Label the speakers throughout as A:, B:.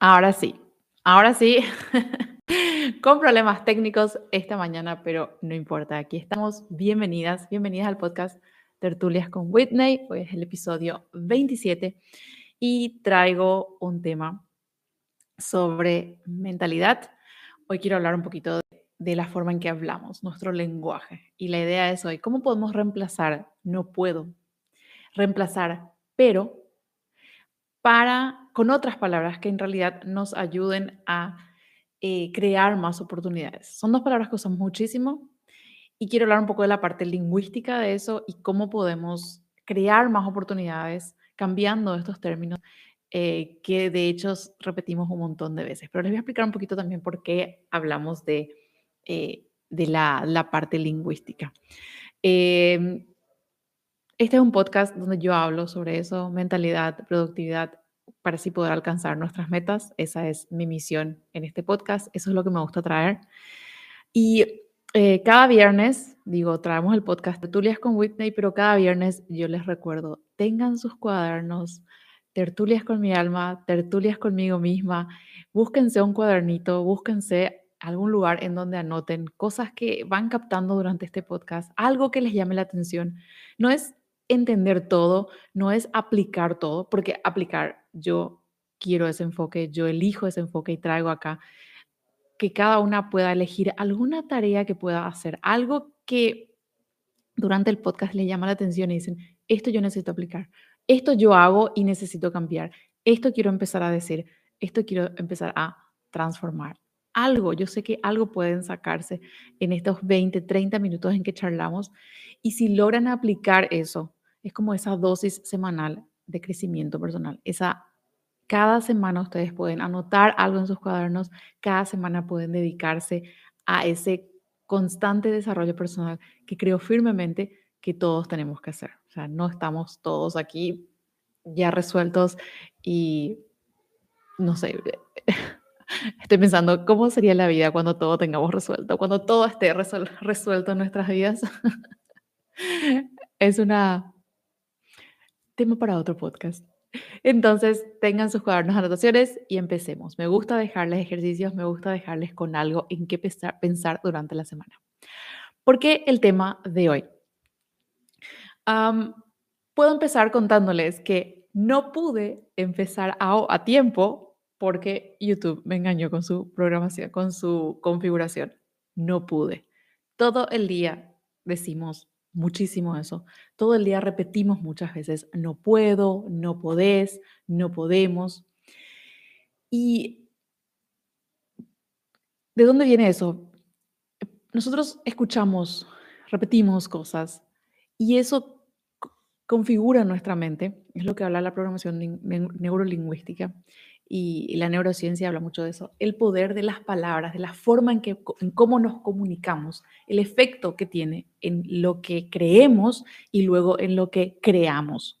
A: Ahora sí, ahora sí, con problemas técnicos esta mañana, pero no importa, aquí estamos. Bienvenidas, bienvenidas al podcast Tertulias con Whitney. Hoy es el episodio 27 y traigo un tema sobre mentalidad. Hoy quiero hablar un poquito de, de la forma en que hablamos, nuestro lenguaje. Y la idea es hoy, ¿cómo podemos reemplazar? No puedo reemplazar, pero para, con otras palabras que en realidad nos ayuden a eh, crear más oportunidades. Son dos palabras que usamos muchísimo y quiero hablar un poco de la parte lingüística de eso y cómo podemos crear más oportunidades cambiando estos términos eh, que de hecho repetimos un montón de veces. Pero les voy a explicar un poquito también por qué hablamos de, eh, de la, la, parte lingüística. Eh, este es un podcast donde yo hablo sobre eso, mentalidad, productividad, para así poder alcanzar nuestras metas. Esa es mi misión en este podcast, eso es lo que me gusta traer. Y eh, cada viernes, digo, traemos el podcast Tertulias con Whitney, pero cada viernes yo les recuerdo, tengan sus cuadernos, tertulias con mi alma, tertulias conmigo misma, búsquense un cuadernito, búsquense algún lugar en donde anoten cosas que van captando durante este podcast, algo que les llame la atención. No es entender todo, no es aplicar todo, porque aplicar, yo quiero ese enfoque, yo elijo ese enfoque y traigo acá que cada una pueda elegir alguna tarea que pueda hacer, algo que durante el podcast le llama la atención y dicen, esto yo necesito aplicar, esto yo hago y necesito cambiar, esto quiero empezar a decir, esto quiero empezar a transformar. Algo, yo sé que algo pueden sacarse en estos 20, 30 minutos en que charlamos y si logran aplicar eso, es como esa dosis semanal de crecimiento personal. Esa, cada semana ustedes pueden anotar algo en sus cuadernos, cada semana pueden dedicarse a ese constante desarrollo personal que creo firmemente que todos tenemos que hacer. O sea, no estamos todos aquí ya resueltos y no sé, estoy pensando cómo sería la vida cuando todo tengamos resuelto, cuando todo esté resuelto en nuestras vidas. es una tema para otro podcast. Entonces, tengan sus cuadernos anotaciones y empecemos. Me gusta dejarles ejercicios, me gusta dejarles con algo en qué pensar, durante la semana. ¿Por qué el tema de hoy? puedo empezar contándoles que no pude empezar a, a tiempo porque YouTube me engañó con su programación, con su configuración. No pude. Todo el día decimos, muchísimo eso. Todo el día repetimos muchas veces, no puedo, no podés, no podemos. ¿Y de dónde viene eso? Nosotros escuchamos, repetimos cosas y eso configura nuestra mente, es lo que habla la programación neurolingüística, y, la neurociencia habla mucho de eso, el poder de las palabras, de la forma en, que, en cómo nos comunicamos, el efecto que tiene en lo que creemos y luego en lo que creamos.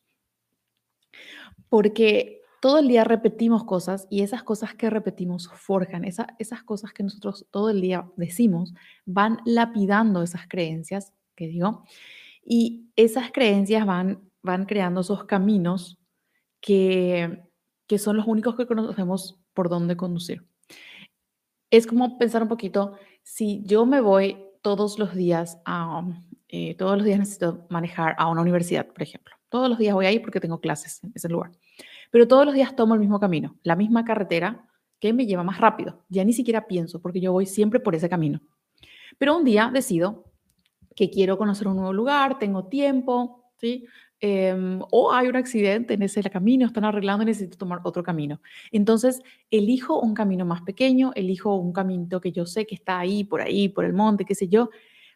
A: Porque todo el día repetimos cosas y esas cosas que repetimos forjan, esas cosas que nosotros todo el día decimos van lapidando esas creencias, que digo, y esas creencias van, van creando esos caminos que que son los únicos que conocemos por dónde conducir. Es como pensar un poquito, si yo me voy todos los días a, eh, todos los días necesito manejar a una universidad, por ejemplo. Todos los días voy ahí porque tengo clases en ese lugar. Pero todos los días tomo el mismo camino, la misma carretera que me lleva más rápido. Ya ni siquiera pienso porque yo voy siempre por ese camino. Pero un día decido que quiero conocer un nuevo lugar, tengo tiempo, ¿sí? Em, o hay un accidente en ese camino, están arreglando y necesito tomar otro camino. Entonces, elijo un camino más pequeño, elijo un camino que yo sé que está ahí, por ahí, por el monte, qué sé yo.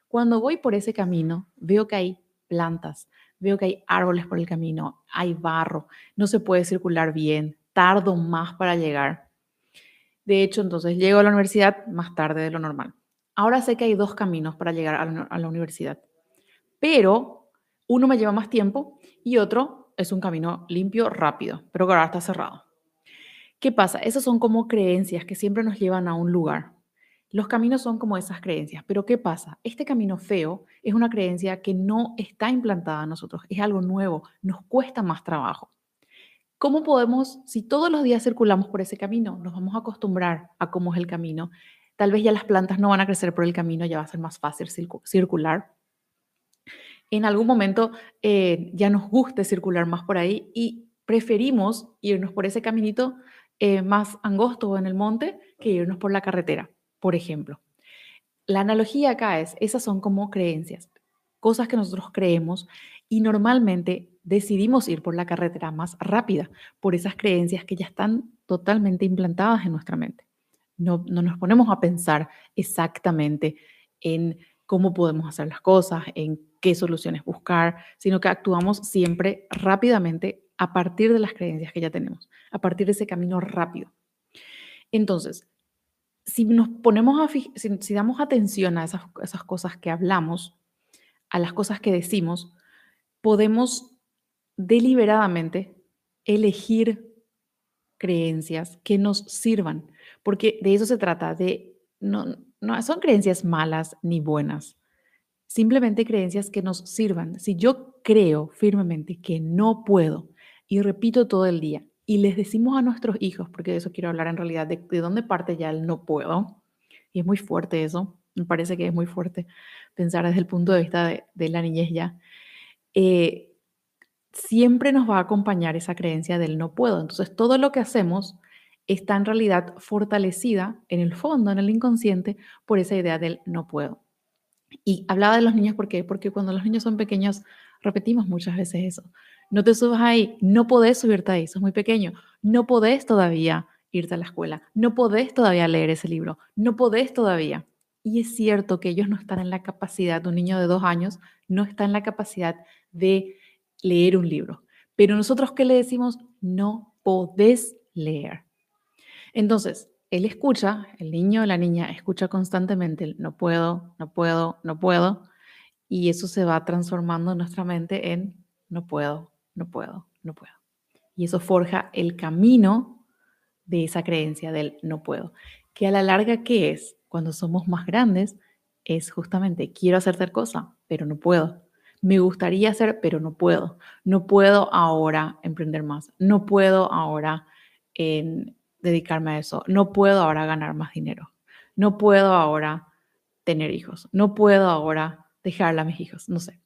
A: Cuando voy por ese camino, veo que hay plantas, veo que hay árboles por el camino, hay barro, no se puede circular bien, tardo más para llegar. De hecho, entonces llego a la universidad más tarde de lo normal. Ahora sé que hay dos caminos para llegar a la universidad, pero uno me lleva más tiempo y otro es un camino limpio, rápido, pero que ahora está cerrado. ¿Qué pasa? Esas son como creencias que siempre nos llevan a un lugar. Los caminos son como esas creencias, pero ¿qué pasa? Este camino feo es una creencia que no está implantada en nosotros, es algo nuevo, nos cuesta más trabajo. ¿cómo podemos, si todos los días circulamos por ese camino, nos vamos a acostumbrar a cómo es el camino? Tal vez ya las plantas no van a crecer por el camino, ya va a ser más fácil circular. En algún momento eh, ya nos guste circular más por ahí y preferimos irnos por ese caminito eh, más angosto en el monte que irnos por la carretera, por ejemplo. La analogía acá es, esas son como creencias, cosas que nosotros creemos y normalmente decidimos ir por la carretera más rápida, por esas creencias que ya están totalmente implantadas en nuestra mente. No, no nos ponemos a pensar exactamente en cómo podemos hacer las cosas, en qué soluciones buscar, sino que actuamos siempre rápidamente a partir de las creencias que ya tenemos, a partir de ese camino rápido. Entonces, si nos ponemos si, damos atención a esas, cosas que hablamos, a las cosas que decimos, podemos deliberadamente elegir creencias que nos sirvan, porque de eso se trata, de no son creencias malas ni buenas, simplemente creencias que nos sirvan. Si yo creo firmemente que no puedo y repito todo el día y les decimos a nuestros hijos, porque de eso quiero hablar en realidad, de, dónde parte ya el no puedo, y es muy fuerte eso, me parece que es muy fuerte pensar desde el punto de vista de, la niñez ya, eh, siempre nos va a acompañar esa creencia del no puedo. Entonces, todo lo que hacemos está en realidad fortalecida en el fondo, en el inconsciente, por esa idea del no puedo. Y hablaba de los niños, ¿por qué? Porque cuando los niños son pequeños, repetimos muchas veces eso. No te subas ahí, no podés subirte ahí, sos muy pequeño, no podés todavía irte a la escuela, no podés todavía leer ese libro, no podés todavía. Y es cierto que ellos no están en la capacidad, un niño de dos años no está en la capacidad de leer un libro. Pero nosotros qué le decimos, no podés leer. Entonces, él escucha, el niño o la niña escucha constantemente el no puedo, no puedo, no puedo, y eso se va transformando en nuestra mente en no puedo, no puedo, no puedo. Y eso forja el camino de esa creencia del no puedo, que a la larga, ¿qué es? Cuando somos más grandes, es justamente quiero hacer tal cosa, pero no puedo. Me gustaría hacer, pero no puedo. No puedo ahora emprender más. No puedo ahora en dedicarme a eso. No puedo ahora ganar más dinero. No puedo ahora tener hijos. No puedo ahora dejarle a mis hijos. No sé.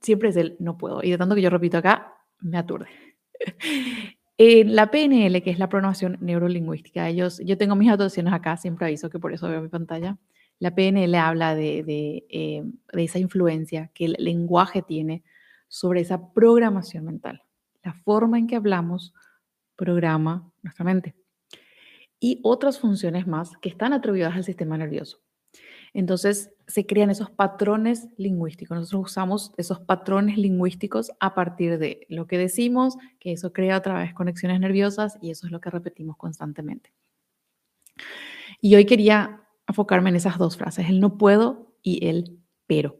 A: Siempre es el no puedo. Y de tanto que yo repito acá, me aturde. En la PNL, que es la programación neurolingüística, ellos, yo tengo mis anotaciones acá, siempre aviso que por eso veo mi pantalla. La PNL habla de, de, eh, de esa influencia que el lenguaje tiene sobre esa programación mental. La forma en que hablamos programa nuestra mente y otras funciones más que están atribuidas al sistema nervioso. Entonces se crean esos patrones lingüísticos. Nosotros usamos esos patrones lingüísticos a partir de lo que decimos, que eso crea otra vez conexiones nerviosas y eso es lo que repetimos constantemente. Y hoy quería enfocarme en esas dos frases, el no puedo y el pero,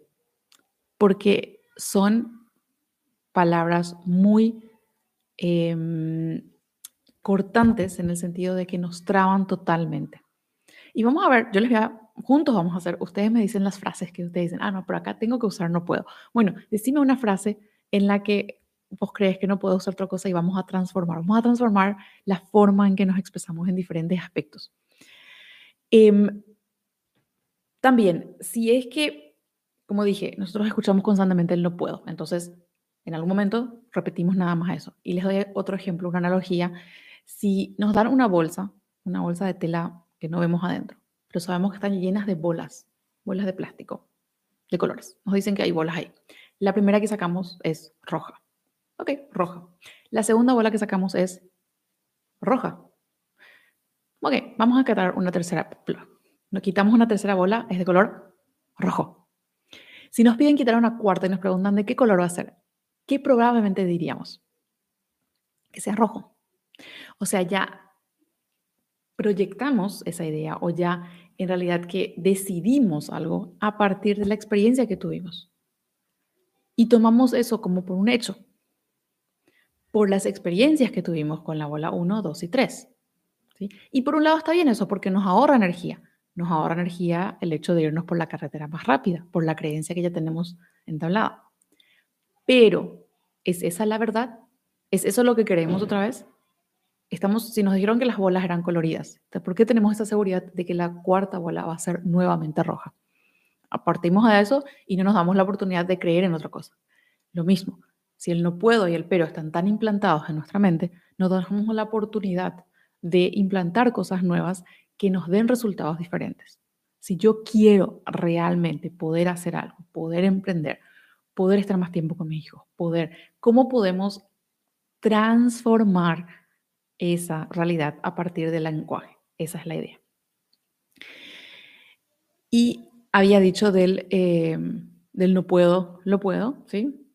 A: porque son palabras muy em, cortantes en el sentido de que nos traban totalmente. Y vamos a ver, yo les voy a, juntos vamos a hacer, ustedes me dicen las frases que ustedes dicen, ah, no, por acá tengo que usar, no puedo. Bueno, decime una frase en la que vos crees que no puedo usar otra cosa y vamos a transformar, vamos a transformar la forma en que nos expresamos en diferentes aspectos. Em, también, si es que, como dije, nosotros escuchamos constantemente el no puedo, entonces en algún momento repetimos nada más eso. Y les doy otro ejemplo, una analogía si nos dan una bolsa, una bolsa de tela que no vemos adentro, pero sabemos que están llenas de bolas, bolas de plástico, de colores. Nos dicen que hay bolas ahí. La primera que sacamos es roja. Ok, roja. La segunda bola que sacamos es roja. Ok, vamos a quitar una tercera. Nos quitamos una tercera bola, es de color rojo. Si nos piden quitar una cuarta y nos preguntan de qué color va a ser, ¿qué probablemente diríamos? Que sea rojo. O sea, ya proyectamos esa idea o ya en realidad que decidimos algo a partir de la experiencia que tuvimos. Y tomamos eso como por un hecho, por las experiencias que tuvimos con la bola 1, 2 y 3. Y por un lado está bien eso porque nos ahorra energía. Nos ahorra energía el hecho de irnos por la carretera más rápida, por la creencia que ya tenemos entablada. Pero, ¿es esa la verdad? ¿Es eso lo que queremos otra vez? Estamos, si nos dijeron que las bolas eran coloridas, ¿por qué tenemos esa seguridad de que la cuarta bola va a ser nuevamente roja? Apartimos de eso y no nos damos la oportunidad de creer en otra cosa. Lo mismo, si el no puedo y el pero están tan implantados en nuestra mente, nos damos la oportunidad de implantar cosas nuevas que nos den resultados diferentes. Si yo quiero realmente poder hacer algo, poder emprender, poder estar más tiempo con mi hijo, poder, ¿cómo podemos transformar esa realidad a partir del lenguaje? Esa es la idea. Y había dicho del, eh, del no puedo, lo puedo, ¿sí?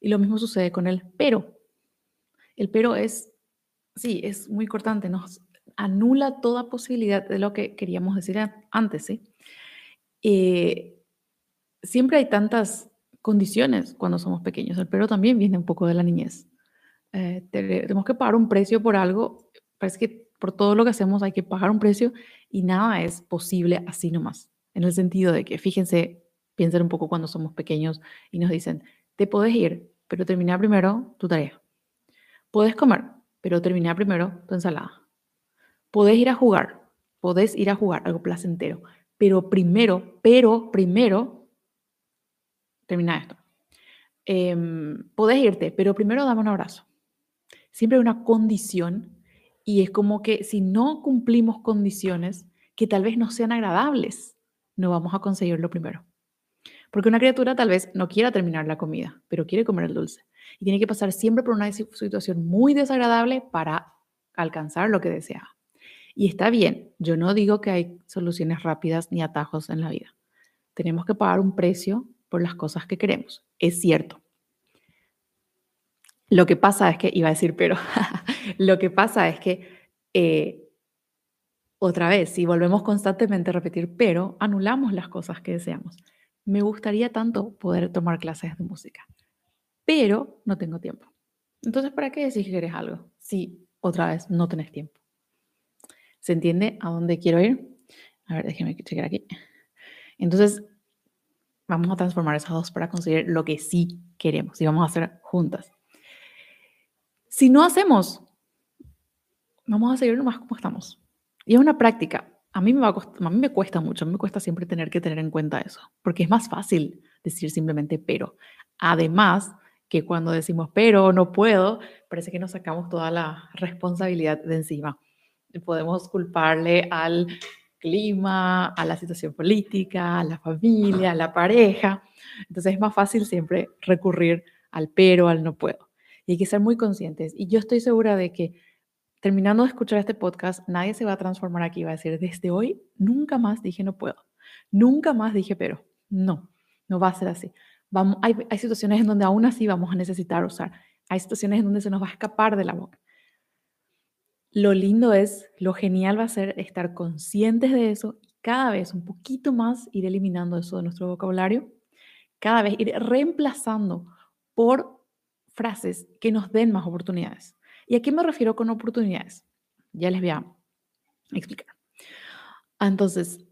A: Y lo mismo sucede con el pero. El pero es, sí, es muy cortante, nos anula toda posibilidad de lo que queríamos decir antes, ¿sí? Eh, siempre hay tantas condiciones cuando somos pequeños, el pero también viene un poco de la niñez. Eh, tenemos que pagar un precio por algo, parece que por todo lo que hacemos hay que pagar un precio y nada es posible así nomás, en el sentido de que, fíjense, piensen un poco cuando somos pequeños y nos dicen, te puedes ir, pero termina primero tu tarea. Puedes comer, pero termina primero tu ensalada. Puedes ir a jugar, puedes ir a jugar algo placentero, pero primero, pero primero, termina esto. Eh, podés irte, pero primero dame un abrazo. Siempre hay una condición y es como que si no cumplimos condiciones que tal vez no sean agradables, no vamos a conseguirlo primero. Porque una criatura tal vez no quiera terminar la comida, pero quiere comer el dulce. Y tiene que pasar siempre por una situación muy desagradable para alcanzar lo que desea. Y está bien, yo no digo que hay soluciones rápidas ni atajos en la vida. Tenemos que pagar un precio por las cosas que queremos. Es cierto. Lo que pasa es que, iba a decir, pero lo que pasa es que, eh, otra vez, si volvemos constantemente a repetir, pero anulamos las cosas que deseamos. Me gustaría tanto poder tomar clases de música, pero no tengo tiempo. Entonces, ¿para qué decir que quieres algo si otra vez no tenés tiempo? ¿Se entiende a dónde quiero ir? A ver, déjenme chequear aquí. Entonces, vamos a transformar esas dos para conseguir lo que sí queremos y vamos a hacer juntas. Si no hacemos, vamos a seguir nomás como estamos. Y es una práctica. A mí, me cuesta mucho, a mí me cuesta siempre tener que tener en cuenta eso, porque es más fácil decir simplemente pero. Además, que cuando decimos pero no puedo, parece que nos sacamos toda la responsabilidad de encima podemos culparle al clima, a la situación política, a la familia, a la pareja. Entonces es más fácil siempre recurrir al pero, al no puedo. Y hay que ser muy conscientes. Y yo estoy segura de que terminando de escuchar este podcast, nadie se va a transformar aquí, va a decir, desde hoy nunca más dije no puedo, nunca más dije pero. No, no va a ser así. Vamos, hay, hay situaciones en donde aún así vamos a necesitar usar. Hay situaciones en donde se nos va a escapar de la boca. Lo lindo es, lo genial va a ser estar conscientes de eso y cada vez un poquito más ir eliminando eso de nuestro vocabulario, cada vez ir reemplazando por frases que nos den más oportunidades. ¿Y a qué me refiero con oportunidades? Ya les voy a explicar. Entonces,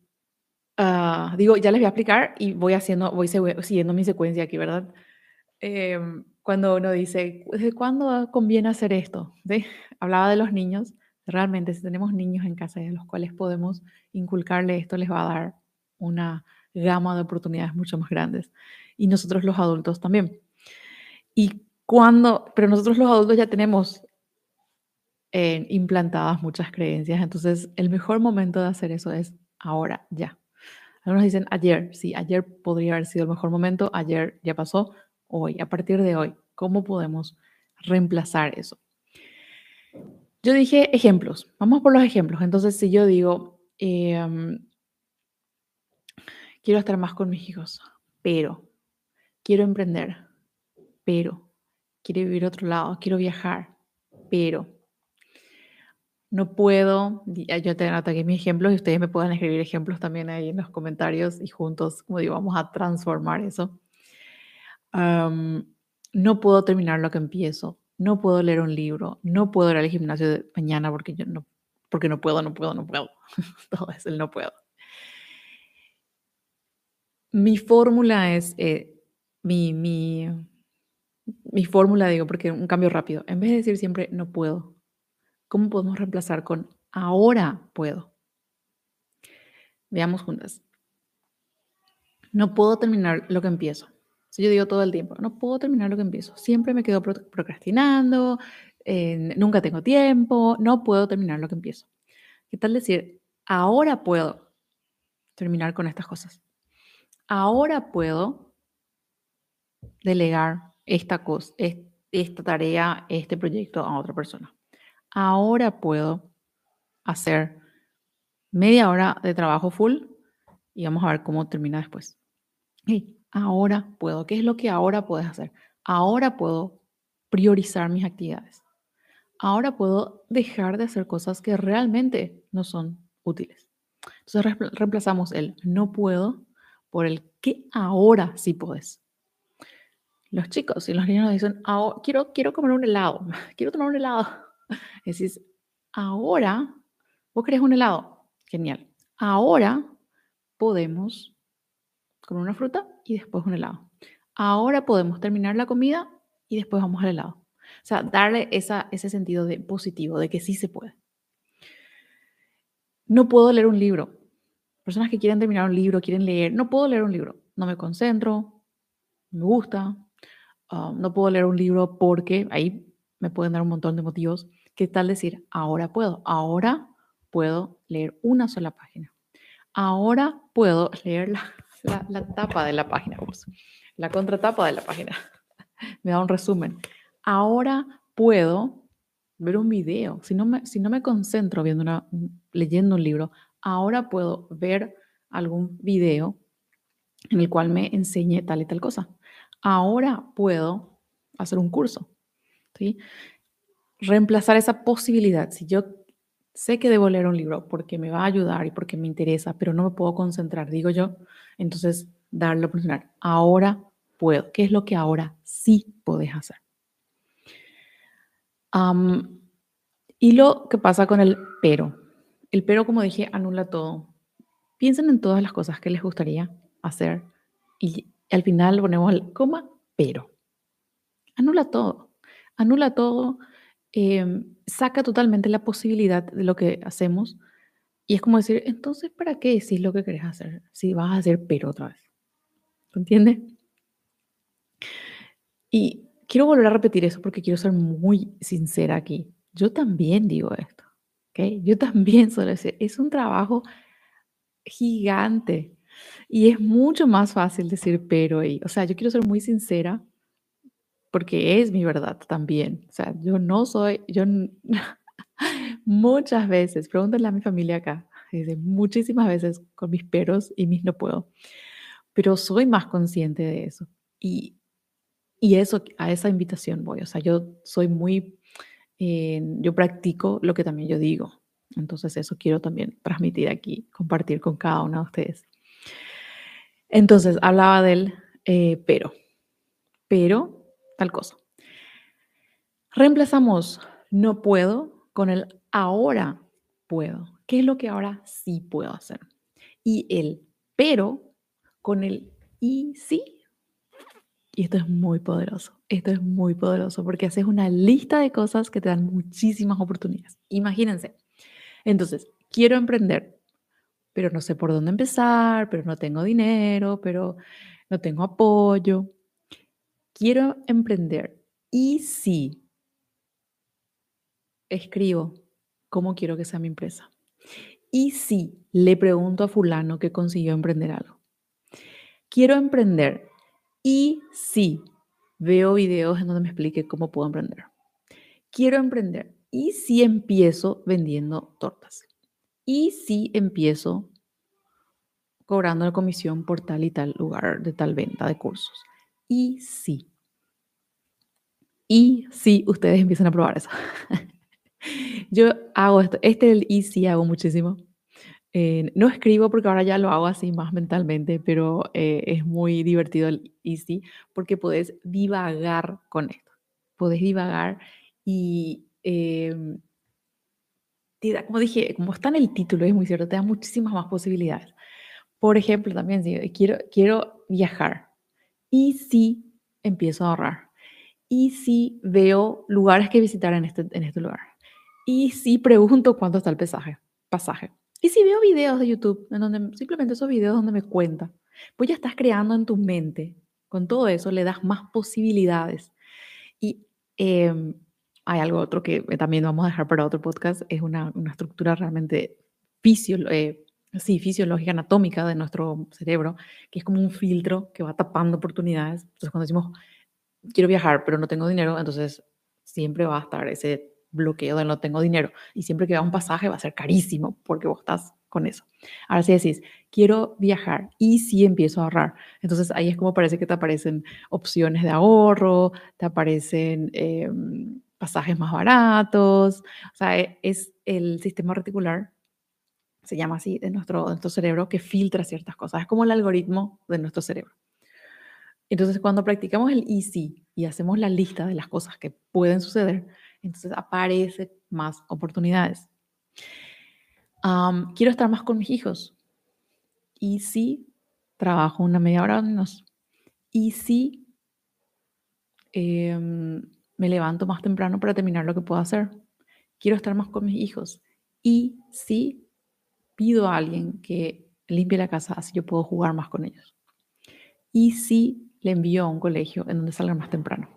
A: ah, digo, ya les voy a explicar y voy haciendo, voy siguiendo mi secuencia aquí, ¿verdad? Em, cuando uno dice, ¿desde cuándo conviene hacer esto? ¿Sí? Hablaba de los niños. Realmente, si tenemos niños en casa a los cuales podemos inculcarle esto, les va a dar una gama de oportunidades mucho más grandes. Y nosotros los adultos también. Y cuando, pero nosotros los adultos ya tenemos eh, implantadas muchas creencias, entonces el mejor momento de hacer eso es ahora, ya. Algunos dicen ayer, sí, ayer podría haber sido el mejor momento, ayer ya pasó, hoy, a partir de hoy? ¿Cómo podemos reemplazar eso? Yo dije ejemplos. Vamos por los ejemplos. Entonces, si yo digo, em, quiero estar más con mis hijos, pero quiero emprender, pero quiero vivir otro lado, quiero viajar, pero no puedo, yo te anoto aquí mis ejemplos y ustedes me pueden escribir ejemplos también ahí en los comentarios y juntos, como digo, vamos a transformar eso no puedo terminar lo que empiezo, no puedo leer un libro, no puedo ir al gimnasio de mañana porque yo no, porque no puedo, no puedo, no puedo. Todo es el no puedo. Mi fórmula es, eh, mi, mi, mi fórmula, digo, porque un cambio rápido. En vez de decir siempre no puedo, ¿Cómo podemos reemplazar con ahora puedo? Veamos juntas. No puedo terminar lo que empiezo. Si yo digo todo el tiempo, no puedo terminar lo que empiezo. Siempre me quedo procrastinando, nunca tengo tiempo, no puedo terminar lo que empiezo. ¿Qué tal decir, ahora puedo terminar con estas cosas? Ahora puedo delegar esta cosa, esta tarea, este proyecto a otra persona. Ahora puedo hacer media hora de trabajo full y vamos a ver cómo termina después. ahora puedo. ¿Qué es lo que ahora puedes hacer? Ahora puedo priorizar mis actividades. Ahora puedo dejar de hacer cosas que realmente no son útiles. Entonces reemplazamos el no puedo por el que ahora sí puedes. Los chicos y los niños dicen, quiero, quiero comer un helado, quiero tomar un helado. Decís, ahora, vos querés un helado. Genial. Ahora podemos con una fruta y después un helado. Ahora podemos terminar la comida y después vamos al helado. O sea, darle ese sentido de positivo, de que sí se puede. No puedo leer un libro. Personas que quieren terminar un libro, quieren leer, no puedo leer un libro. No me concentro, me gusta. Ah, no puedo leer un libro porque ahí me pueden dar un montón de motivos. ¿Qué tal decir, ahora puedo? Ahora puedo leer una sola página. Ahora puedo leer la, tapa de la página, la contratapa de la página. Me da un resumen. Ahora puedo ver un video. Si no me, si no me concentro viendo una, leyendo un libro, ahora puedo ver algún video en el cual me enseñe tal y tal cosa. Ahora puedo hacer un curso. ¿sí? Reemplazar esa posibilidad. Si yo sé que debo leer un libro porque me va a ayudar y porque me interesa, pero no me puedo concentrar, digo yo, entonces darle la oportunidad. Ahora puedo. ¿Qué es lo que ahora sí puedes hacer? y lo que pasa con el pero. El pero, como dije, anula todo. Piensen en todas las cosas que les gustaría hacer y al final ponemos el coma, pero. Anula todo. Anula todo Em, saca totalmente la posibilidad de lo que hacemos y es como decir, entonces, ¿para qué decís lo que querés hacer si vas a hacer pero otra vez? ¿Entiendes? Y quiero volver a repetir eso porque quiero ser muy sincera aquí. Yo también digo esto, ¿ok? Yo también suelo decir, es un trabajo gigante y es mucho más fácil decir pero ahí. O sea, yo quiero ser muy sincera porque es mi verdad también. O sea, yo no soy, yo muchas veces, pregúntenle a mi familia acá, dice, muchísimas veces con mis peros y mis no puedo, pero soy más consciente de eso. Y, y eso, a esa invitación voy. O sea, yo soy muy, eh, yo practico lo que también yo digo. Entonces eso quiero también transmitir aquí, compartir con cada uno de ustedes. Entonces, hablaba del eh, pero. Pero tal cosa. Reemplazamos no puedo con el ahora puedo. ¿Qué es lo que ahora sí puedo hacer? Y el pero con el y sí. Y esto es muy poderoso. Esto es muy poderoso porque haces una lista de cosas que te dan muchísimas oportunidades. Imagínense. Entonces, quiero emprender, pero no sé por dónde empezar, pero no tengo dinero, pero no tengo apoyo quiero emprender y si escribo cómo quiero que sea mi empresa. Y si le pregunto a fulano que consiguió emprender algo. Quiero emprender y si veo videos en donde me explique cómo puedo emprender. Quiero emprender y si empiezo vendiendo tortas. Y si empiezo cobrando la comisión por tal y tal lugar de tal venta de cursos y sí. Y sí, ustedes empiezan a probar eso. Yo hago esto, este el y sí hago muchísimo. Eh, no escribo porque ahora ya lo hago así más mentalmente, pero eh, es muy divertido el easy porque puedes divagar con esto. Puedes divagar y, em, como dije, como está en el título, es muy cierto, te da muchísimas más posibilidades. Por ejemplo, también si quiero, quiero viajar, y si empiezo a ahorrar. Y si veo lugares que visitar en este, en este lugar. Y si pregunto cuánto está el pesaje, pasaje. Y si veo videos de YouTube en donde simplemente esos videos donde me cuenta, pues ya estás creando en tu mente. Con todo eso le das más posibilidades. Y em, hay algo otro que también vamos a dejar para otro podcast, es una, una estructura realmente eh, fisiológica, anatómica de nuestro cerebro, que es como un filtro que va tapando oportunidades. Entonces cuando decimos, quiero viajar, pero no tengo dinero, entonces siempre va a estar ese bloqueo de no tengo dinero. Y siempre que va un pasaje va a ser carísimo porque vos estás con eso. Ahora si decís, quiero viajar y si empiezo a ahorrar, entonces ahí es como parece que te aparecen opciones de ahorro, te aparecen em, pasajes más baratos, o sea, e, es el sistema reticular, se llama así, de nuestro, de nuestro cerebro, que filtra ciertas cosas, es como el algoritmo de nuestro cerebro. Entonces, cuando practicamos el easy y hacemos la lista de las cosas que pueden suceder, entonces aparecen más oportunidades. quiero estar más con mis hijos. Y si trabajo una media hora menos. Y si em, me levanto más temprano para terminar lo que puedo hacer. Quiero estar más con mis hijos. Y si pido a alguien que limpie la casa, así yo puedo jugar más con ellos. Y si le envío a un colegio en donde salgan más temprano.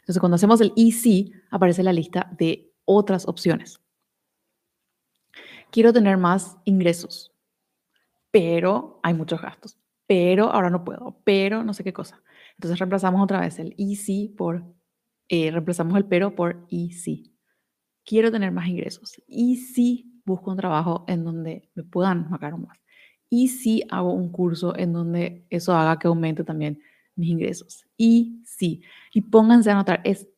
A: Entonces, cuando hacemos el y si, aparece la lista de otras opciones. Quiero tener más ingresos, pero hay muchos gastos, pero ahora no puedo, pero no sé qué cosa. Entonces reemplazamos otra vez el y si por, eh, reemplazamos el pero por y si. Quiero tener más ingresos. Y si busco un trabajo en donde me puedan pagar más. Y si hago un curso en donde eso haga que aumente también mis ingresos. Y sí, y pónganse a anotar, es,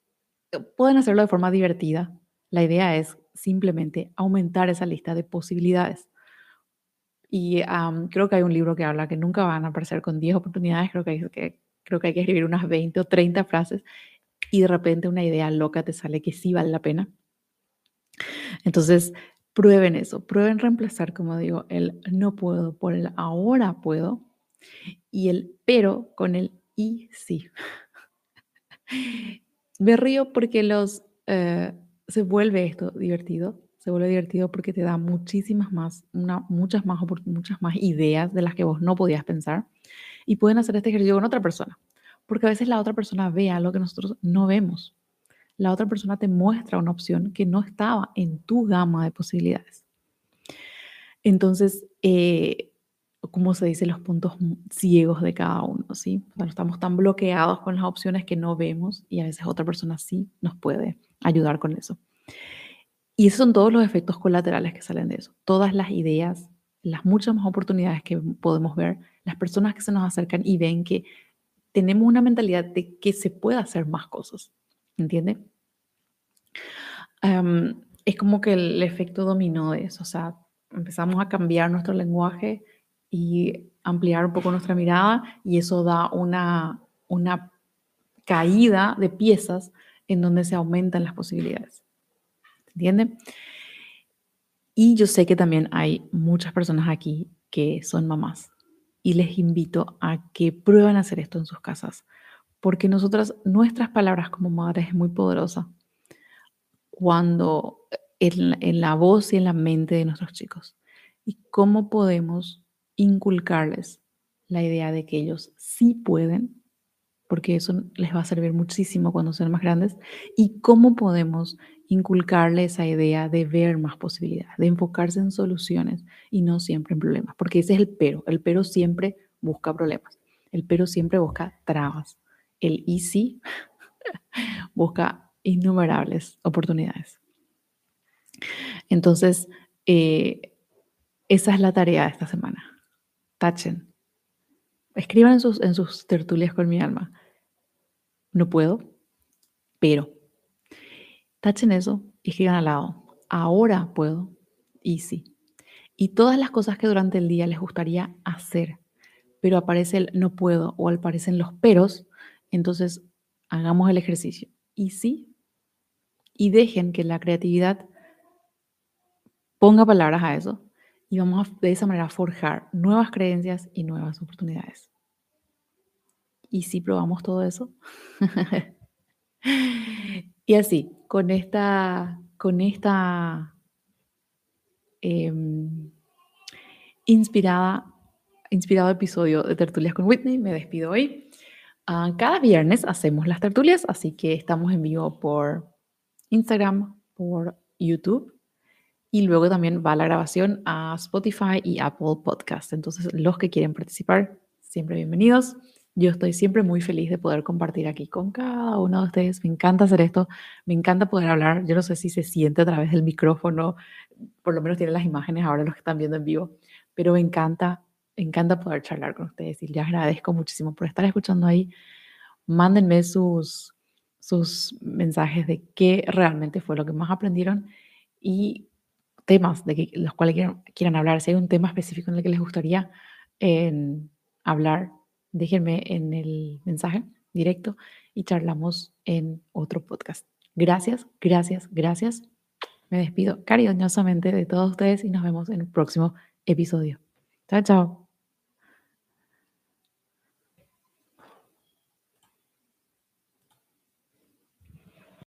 A: pueden hacerlo de forma divertida. La idea es simplemente aumentar esa lista de posibilidades. Y creo que hay un libro que habla que nunca van a aparecer con 10 oportunidades, creo que, creo que hay que escribir unas 20 o 30 frases y de repente una idea loca te sale que sí vale la pena. Entonces, prueben eso, prueben reemplazar, como digo, el no puedo por el ahora puedo y el pero con el y sí. Me río porque los, eh, se vuelve esto divertido, se vuelve divertido porque te da muchísimas más, una, muchas, más muchas más ideas de las que vos no podías pensar y pueden hacer este ejercicio con otra persona, porque a veces la otra persona ve algo que nosotros no vemos. La otra persona te muestra una opción que no estaba en tu gama de posibilidades. Entonces, eh, como se dice, los puntos ciegos de cada uno, ¿sí? estamos tan bloqueados con las opciones que no vemos y a veces otra persona sí nos puede ayudar con eso. Y esos son todos los efectos colaterales que salen de eso. Todas las ideas, las muchas más oportunidades que podemos ver, las personas que se nos acercan y ven que tenemos una mentalidad de que se puede hacer más cosas, ¿entiende? es como que el efecto dominó de eso, o sea, empezamos a cambiar nuestro lenguaje y ampliar un poco nuestra mirada y eso da una, una caída de piezas en donde se aumentan las posibilidades. ¿Entienden? Y yo sé que también hay muchas personas aquí que son mamás y les invito a que prueben hacer esto en sus casas, porque nosotras, nuestras palabras como madres es muy poderosa. Cuando en, en la voz y en la mente de nuestros chicos. Y cómo podemos inculcarles la idea de que ellos sí pueden, porque eso les va a servir muchísimo cuando sean más grandes, y cómo podemos inculcarles esa idea de ver más posibilidades, de enfocarse en soluciones y no siempre en problemas, porque ese es el pero, el pero siempre busca problemas, el pero siempre busca trabas, el easy busca innumerables oportunidades. Entonces, eh, esa es la tarea de esta semana tachen. Escriban en sus, en sus tertulias con mi alma. No puedo, pero tachen eso y escriban al lado. Ahora puedo y sí. Y todas las cosas que durante el día les gustaría hacer, pero aparece el no puedo o aparecen los peros, entonces hagamos el ejercicio. Y sí. Y dejen que la creatividad ponga palabras a eso y vamos de esa manera a forjar nuevas creencias y nuevas oportunidades. ¿Y si probamos todo eso? y así, con esta con esta em, inspirada, inspirado episodio de Tertulias con Whitney, me despido hoy. Ah, cada viernes hacemos las tertulias, así que estamos en vivo por Instagram, por YouTube y luego también va la grabación a Spotify y Apple Podcast. Entonces, los que quieren participar, siempre bienvenidos. Yo estoy siempre muy feliz de poder compartir aquí con cada uno de ustedes. Me encanta hacer esto, me encanta poder hablar. Yo no sé si se siente a través del micrófono, por lo menos tienen las imágenes ahora los que están viendo en vivo, pero me encanta, me encanta poder charlar con ustedes y les agradezco muchísimo por estar escuchando ahí. Mándenme sus, sus mensajes de qué realmente fue lo que más aprendieron y temas de que, los cuales quieran, hablar. Si hay un tema específico en el que les gustaría hablar, déjenme en el mensaje directo y charlamos en otro podcast. Gracias, gracias, gracias. Me despido cariñosamente de todos ustedes y nos vemos en el próximo episodio. Chao, chao.